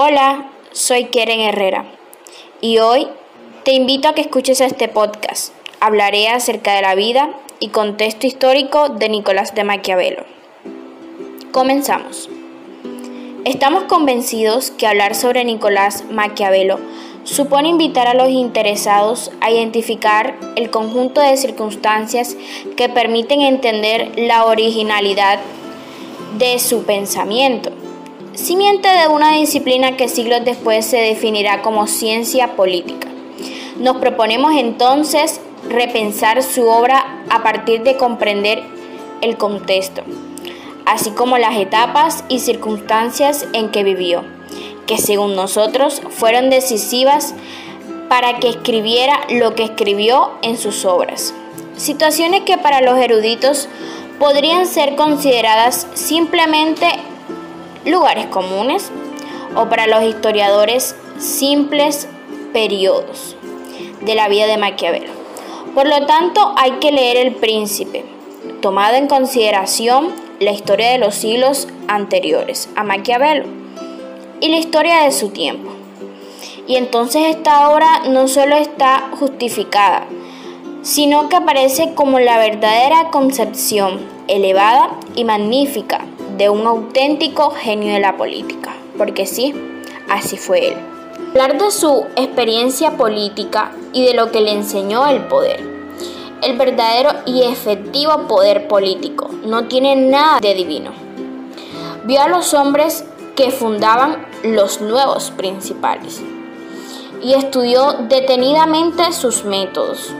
Hola, soy Keren Herrera y hoy te invito a que escuches este podcast. Hablaré acerca de la vida y contexto histórico de Nicolás de Maquiavelo. Comenzamos. Estamos convencidos que hablar sobre Nicolás Maquiavelo supone invitar a los interesados a identificar el conjunto de circunstancias que permiten entender la originalidad de su pensamiento, simiente de una disciplina que siglos después se definirá como ciencia política. Nos proponemos entonces repensar su obra a partir de comprender el contexto, así como las etapas y circunstancias en que vivió que según nosotros fueron decisivas para que escribiera lo que escribió en sus obras. Situaciones que para los eruditos podrían ser consideradas simplemente lugares comunes o para los historiadores simples periodos de la vida de Maquiavelo. Por lo tanto, hay que leer El Príncipe, tomado en consideración la historia de los siglos anteriores a Maquiavelo y la historia de su tiempo. Y entonces esta obra no solo está justificada, sino que aparece como la verdadera concepción elevada y magnífica de un auténtico genio de la política, porque sí, así fue él. Hablar de su experiencia política y de lo que le enseñó el poder. El verdadero y efectivo poder político no tiene nada de divino. Vio a los hombres que fundaban los nuevos principales y estudió detenidamente sus métodos.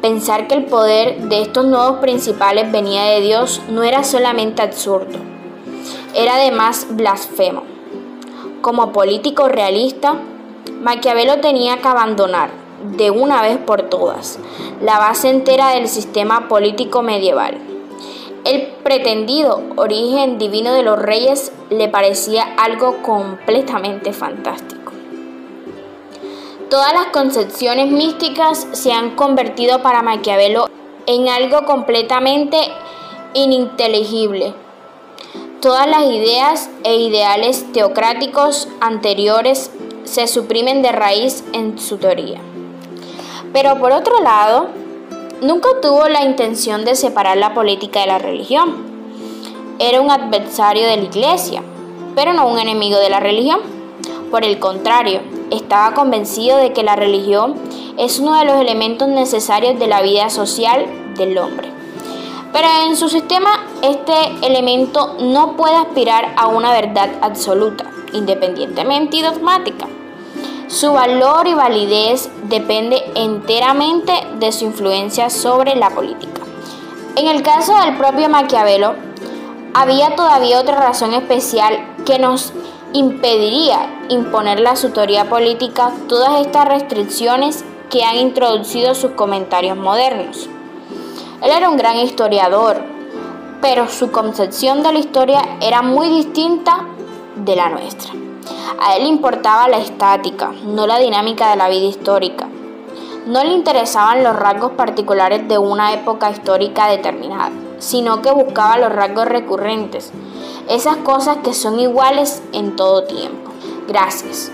Pensar que el poder de estos nuevos principales venía de Dios no era solamente absurdo, era además blasfemo. Como político realista, Maquiavelo tenía que abandonar, de una vez por todas, la base entera del sistema político medieval el pretendido origen divino de los reyes le parecía algo completamente fantástico. Todas las concepciones místicas se han convertido para Maquiavelo en algo completamente ininteligible. Todas las ideas e ideales teocráticos anteriores se suprimen de raíz en su teoría. Pero por otro lado, Nunca tuvo la intención de separar la política de la religión. Era un adversario de la iglesia, pero no un enemigo de la religión. Por el contrario, estaba convencido de que la religión es uno de los elementos necesarios de la vida social del hombre. Pero en su sistema este elemento no puede aspirar a una verdad absoluta, independientemente y dogmática. Su valor y validez depende enteramente de su influencia sobre la política. En el caso del propio Maquiavelo, había todavía otra razón especial que nos impediría imponerle a su teoría política todas estas restricciones que han introducido sus comentarios modernos. Él era un gran historiador, pero su concepción de la historia era muy distinta de la nuestra. A él importaba la estática, no la dinámica de la vida histórica. No le interesaban los rasgos particulares de una época histórica determinada, sino que buscaba los rasgos recurrentes, esas cosas que son iguales en todo tiempo. Gracias.